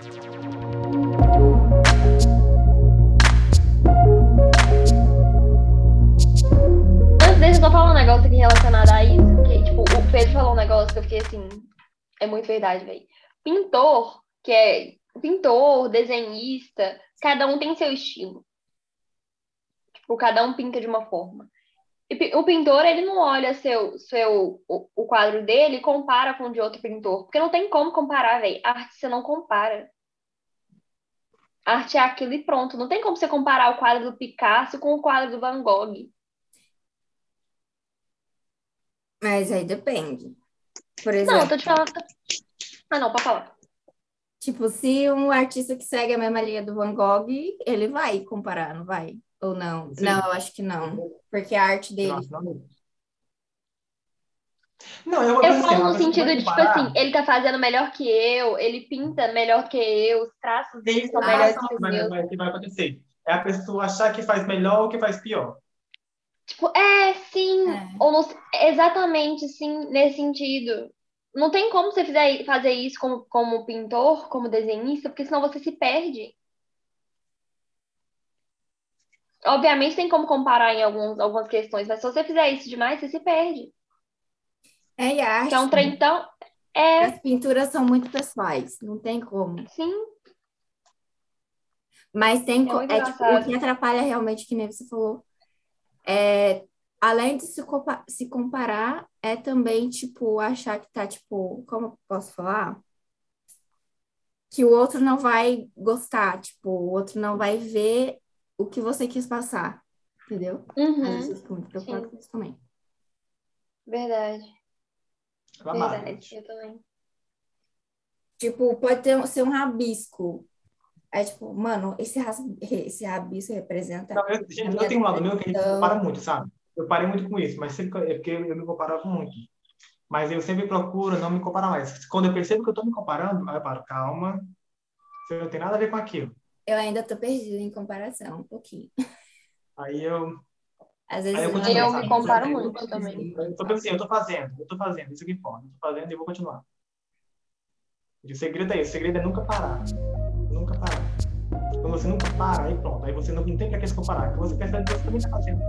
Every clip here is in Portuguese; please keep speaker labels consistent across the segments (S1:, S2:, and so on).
S1: Antes deixa eu só falar um negócio aqui relacionado a isso, que tipo, o Pedro falou um negócio que eu fiquei assim, é muito verdade, velho. Pintor, que é pintor, desenhista, cada um tem seu estilo. Tipo, cada um pinta de uma forma. O pintor, ele não olha seu, seu, o, o quadro dele e compara com o de outro pintor. Porque não tem como comparar, velho. Arte você não compara. Arte é aquilo e pronto. Não tem como você comparar o quadro do Picasso com o quadro do Van Gogh.
S2: Mas aí depende. Por
S1: Não,
S2: exemplo,
S1: tô te falando. Ah, não, pode falar.
S2: tipo, se um artista que segue a mesma linha do Van Gogh, ele vai comparar, não vai? Ou não?
S3: Sim.
S2: Não, eu acho que não. Porque a arte dele.
S3: Não. Eu,
S1: Eu falo no sentido de, tipo assim, ele tá fazendo melhor que eu, ele pinta melhor que eu, os traços dele
S3: Tem
S1: são melhores
S3: comparação
S1: que os meus.
S3: vai, que vai acontecer. É a pessoa achar que faz melhor ou que faz pior.
S1: Tipo, é, sim,
S2: É.
S1: ou não, exatamente, sim, nesse sentido. Não tem como você fizer, fazer isso como, como pintor, como desenhista, porque senão você se perde. Obviamente tem como comparar em alguns, algumas questões, mas se você fizer isso demais, você se perde.
S2: É, e a arte,
S1: Que é um trem tão. É,
S2: as pinturas são muito pessoais, não tem como.
S1: sim,
S2: Mas tem,
S1: É
S2: é, tipo, o que atrapalha realmente, que nem você falou, é, além de se, compa- se comparar, é também, tipo, achar que tá, tipo, como eu posso falar? Que o outro não vai gostar, tipo, o outro não vai ver o que você quis passar, entendeu? Às vezes
S1: uhum,
S2: eu fico muito preocupada com isso também.
S1: verdade, verdade, eu também.
S2: Tipo, pode ter, ser um rabisco. É tipo, mano, esse, ras- esse rabisco representa
S3: Não, eu, gente, eu tenho um lado meu que a gente compara muito, sabe? Eu parei muito com isso, mas sempre é porque eu me comparava muito. Mas eu sempre procuro não me comparar mais. Quando eu percebo que eu estou me comparando, aí eu paro, calma, você não tem nada a ver com aquilo.
S2: Eu ainda tô perdida em comparação, um pouquinho.
S3: Aí eu,
S2: Às vezes
S3: aí eu.
S1: Eu me comparo
S3: Eu
S1: muito também.
S3: Eu tô pensando assim, eu tô fazendo, eu tô fazendo, isso aqui pode, eu tô fazendo e vou continuar. E o segredo é esse, o segredo é nunca parar. Nunca parar. Quando você nunca para, aí pronto. Aí você não, não tem pra que se comparar. Porque você percebe que você também tá fazendo.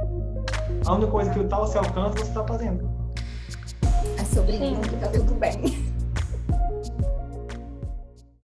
S3: A única coisa que tá ao seu alcance, você tá fazendo.
S2: É sobre isso, tá tudo bem.